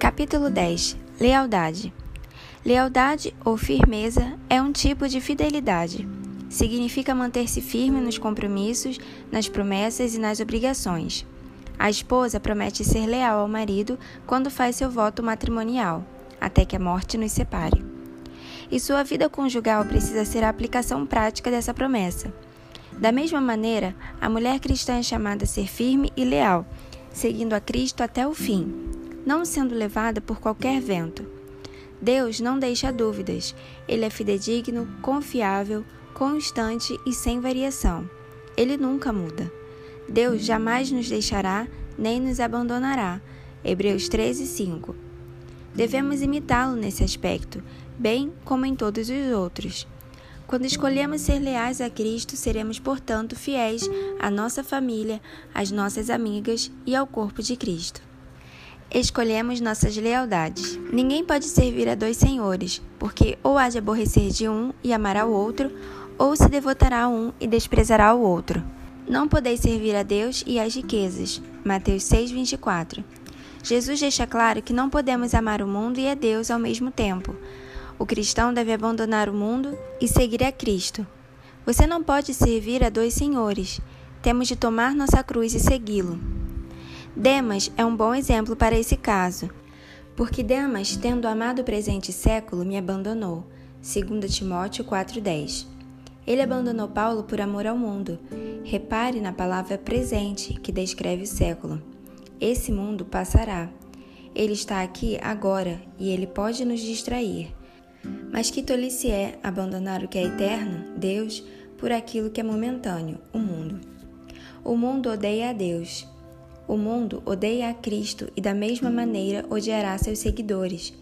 Capítulo 10 Lealdade Lealdade ou firmeza é um tipo de fidelidade. Significa manter-se firme nos compromissos, nas promessas e nas obrigações. A esposa promete ser leal ao marido quando faz seu voto matrimonial, até que a morte nos separe. E sua vida conjugal precisa ser a aplicação prática dessa promessa. Da mesma maneira, a mulher cristã é chamada a ser firme e leal, seguindo a Cristo até o fim, não sendo levada por qualquer vento. Deus não deixa dúvidas, ele é fidedigno, confiável, constante e sem variação. Ele nunca muda. Deus jamais nos deixará nem nos abandonará. Hebreus 13, 5. Devemos imitá-lo nesse aspecto, bem como em todos os outros. Quando escolhemos ser leais a Cristo, seremos, portanto, fiéis à nossa família, às nossas amigas e ao corpo de Cristo. Escolhemos nossas lealdades. Ninguém pode servir a dois senhores, porque ou há de aborrecer de um e amar ao outro, ou se devotará a um e desprezará o outro. Não podeis servir a Deus e às riquezas. Mateus 6:24. Jesus deixa claro que não podemos amar o mundo e a Deus ao mesmo tempo. O cristão deve abandonar o mundo e seguir a Cristo. Você não pode servir a dois senhores. Temos de tomar nossa cruz e segui-lo. Demas é um bom exemplo para esse caso, porque Demas, tendo amado o presente século, me abandonou. 2 Timóteo 4:10. Ele abandonou Paulo por amor ao mundo. Repare na palavra presente, que descreve o século. Esse mundo passará. Ele está aqui agora e ele pode nos distrair. Mas que tolice é abandonar o que é eterno, Deus, por aquilo que é momentâneo, o mundo. O mundo odeia a Deus. O mundo odeia a Cristo e, da mesma maneira, odiará seus seguidores.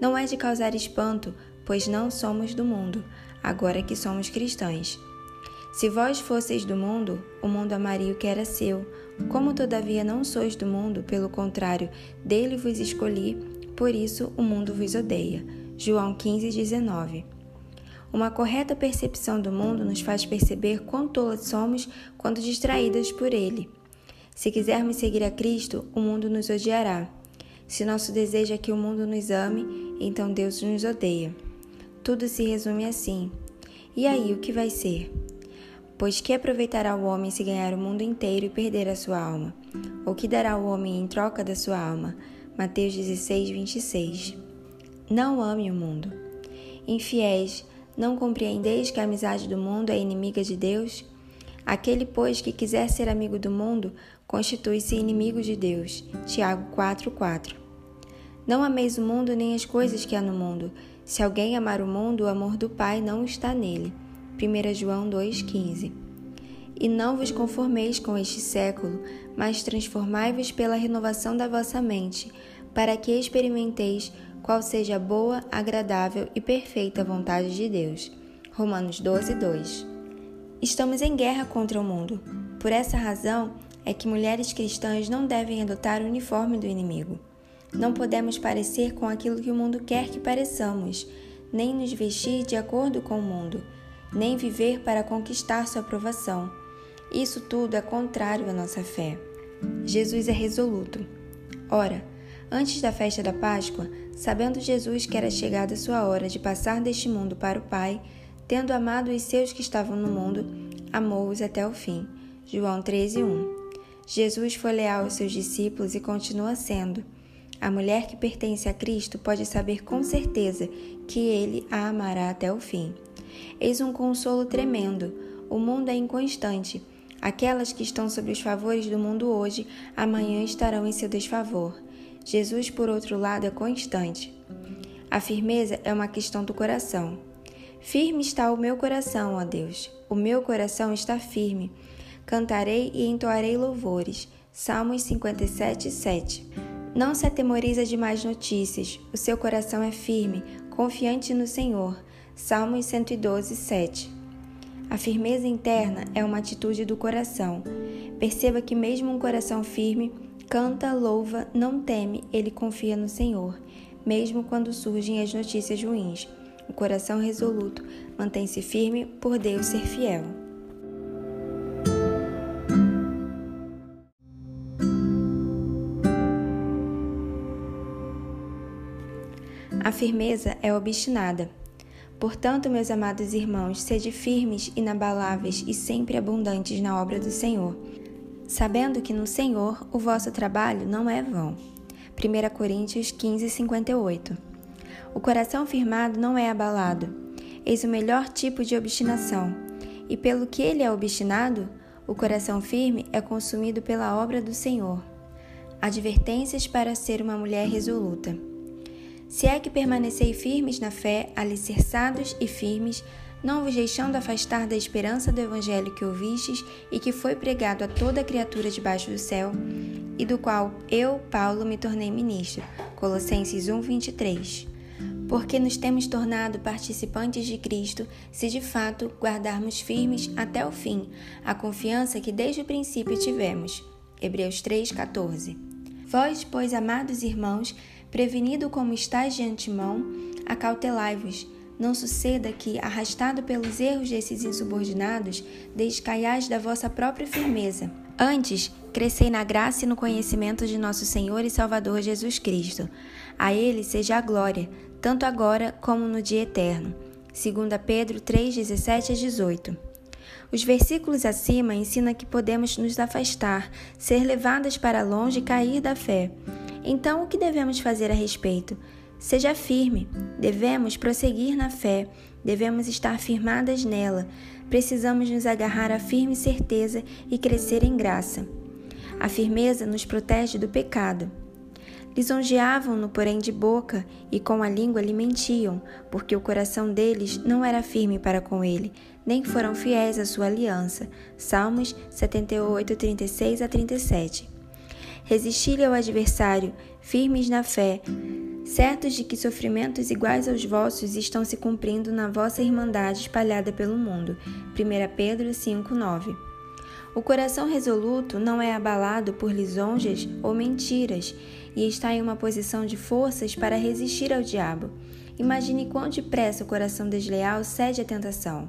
Não é de causar espanto, pois não somos do mundo, agora que somos cristãos. Se vós fosseis do mundo, o mundo amaria o que era seu. Como todavia não sois do mundo, pelo contrário, dele vos escolhi, por isso o mundo vos odeia. João 15, 19. Uma correta percepção do mundo nos faz perceber quão tolas somos quando distraídas por ele. Se quisermos seguir a Cristo, o mundo nos odiará. Se nosso desejo é que o mundo nos ame, então Deus nos odeia. Tudo se resume assim. E aí, o que vai ser? Pois que aproveitará o homem se ganhar o mundo inteiro e perder a sua alma? Ou que dará o homem em troca da sua alma? Mateus 16, 26. Não ame o mundo. Infiéis, não compreendeis que a amizade do mundo é inimiga de Deus? Aquele, pois, que quiser ser amigo do mundo, constitui-se inimigo de Deus. Tiago 4:4. Não ameis o mundo nem as coisas que há no mundo. Se alguém amar o mundo, o amor do Pai não está nele. 1 João 2,15 E não vos conformeis com este século, mas transformai-vos pela renovação da vossa mente, para que experimenteis qual seja a boa, agradável e perfeita vontade de Deus. Romanos 12, 2. Estamos em guerra contra o mundo. Por essa razão é que mulheres cristãs não devem adotar o uniforme do inimigo. Não podemos parecer com aquilo que o mundo quer que pareçamos, nem nos vestir de acordo com o mundo, nem viver para conquistar sua aprovação. Isso tudo é contrário à nossa fé. Jesus é resoluto. Ora, Antes da festa da Páscoa, sabendo Jesus que era chegada sua hora de passar deste mundo para o Pai, tendo amado os seus que estavam no mundo, amou-os até o fim. João 13:1. Jesus foi leal aos seus discípulos e continua sendo. A mulher que pertence a Cristo pode saber com certeza que ele a amará até o fim. Eis um consolo tremendo. O mundo é inconstante. Aquelas que estão sob os favores do mundo hoje, amanhã estarão em seu desfavor. Jesus, por outro lado, é constante. A firmeza é uma questão do coração. Firme está o meu coração, ó Deus. O meu coração está firme. Cantarei e entoarei louvores. Salmos 57, 7. Não se atemoriza de mais notícias. O seu coração é firme, confiante no Senhor. Salmos 112, 7. A firmeza interna é uma atitude do coração. Perceba que, mesmo um coração firme, Canta, louva, não teme, ele confia no Senhor, mesmo quando surgem as notícias ruins. O coração resoluto mantém-se firme por Deus ser fiel. A firmeza é obstinada. Portanto, meus amados irmãos, sede firmes, inabaláveis e sempre abundantes na obra do Senhor, sabendo que no Senhor o vosso trabalho não é vão. 1 Coríntios 15, 58 O coração firmado não é abalado. Eis o melhor tipo de obstinação. E pelo que ele é obstinado, o coração firme é consumido pela obra do Senhor. Advertências para ser uma mulher resoluta. Se é que permanecei firmes na fé, alicerçados e firmes, não vos deixando afastar da esperança do Evangelho que ouvistes e que foi pregado a toda criatura debaixo do céu, e do qual eu, Paulo, me tornei ministro. Colossenses 1, 23. Porque nos temos tornado participantes de Cristo, se de fato guardarmos firmes até o fim a confiança que desde o princípio tivemos. Hebreus 3, 14. Vós, pois, amados irmãos, Prevenido como estáis de antemão, acautelai-vos. Não suceda que, arrastado pelos erros desses insubordinados, descaiais da vossa própria firmeza. Antes, crescei na graça e no conhecimento de nosso Senhor e Salvador Jesus Cristo. A Ele seja a glória, tanto agora como no dia eterno. 2 Pedro 3, 17 a 18. Os versículos acima ensinam que podemos nos afastar, ser levadas para longe e cair da fé. Então, o que devemos fazer a respeito? Seja firme, devemos prosseguir na fé, devemos estar firmadas nela, precisamos nos agarrar à firme certeza e crescer em graça. A firmeza nos protege do pecado. Lisonjeavam-no, porém, de boca, e com a língua lhe mentiam, porque o coração deles não era firme para com ele, nem foram fiéis à sua aliança. Salmos 78, 36 a 37 resistir ao adversário, firmes na fé, certos de que sofrimentos iguais aos vossos estão se cumprindo na vossa irmandade espalhada pelo mundo. 1 Pedro 5:9. O coração resoluto não é abalado por lisonjas ou mentiras e está em uma posição de forças para resistir ao diabo. Imagine quão depressa o coração desleal cede à tentação.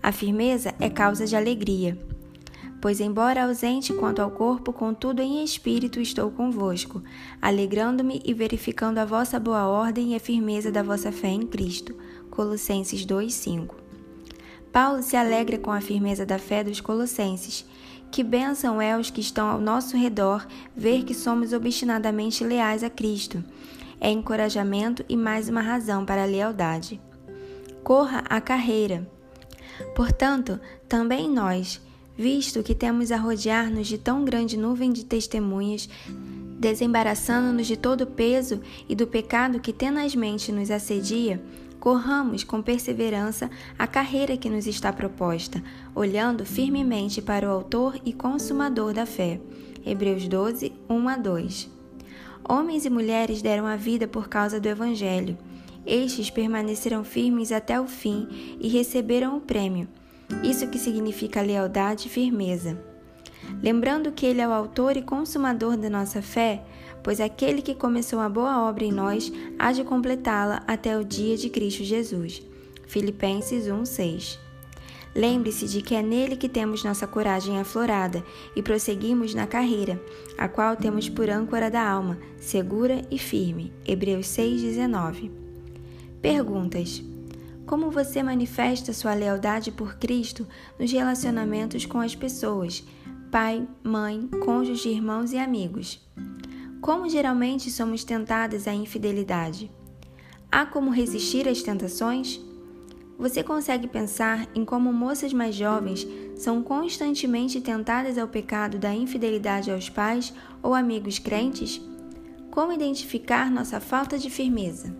A firmeza é causa de alegria. Pois, embora ausente quanto ao corpo, contudo em espírito estou convosco, alegrando-me e verificando a vossa boa ordem e a firmeza da vossa fé em Cristo. Colossenses 2:5. Paulo se alegra com a firmeza da fé dos colossenses. Que bênção é aos que estão ao nosso redor ver que somos obstinadamente leais a Cristo. É encorajamento e mais uma razão para a lealdade. Corra a carreira. Portanto, também nós, visto que temos a rodear-nos de tão grande nuvem de testemunhas, desembaraçando-nos de todo o peso e do pecado que tenazmente nos assedia, corramos com perseverança a carreira que nos está proposta, olhando firmemente para o Autor e Consumador da fé. Hebreus 12, 1 a 2. Homens e mulheres deram a vida por causa do Evangelho. Estes permaneceram firmes até o fim e receberam o prêmio isso que significa lealdade e firmeza. Lembrando que Ele é o autor e consumador da nossa fé, pois aquele que começou a boa obra em nós há de completá-la até o dia de Cristo Jesus. Filipenses 1:6. Lembre-se de que é nele que temos nossa coragem aflorada e prosseguimos na carreira, a qual temos por âncora da alma, segura e firme. Hebreus 6:19. Perguntas: como você manifesta sua lealdade por Cristo nos relacionamentos com as pessoas, pai, mãe, cônjuge, irmãos e amigos? Como geralmente somos tentadas à infidelidade? Há como resistir às tentações? Você consegue pensar em como moças mais jovens são constantemente tentadas ao pecado da infidelidade aos pais ou amigos crentes? Como identificar nossa falta de firmeza?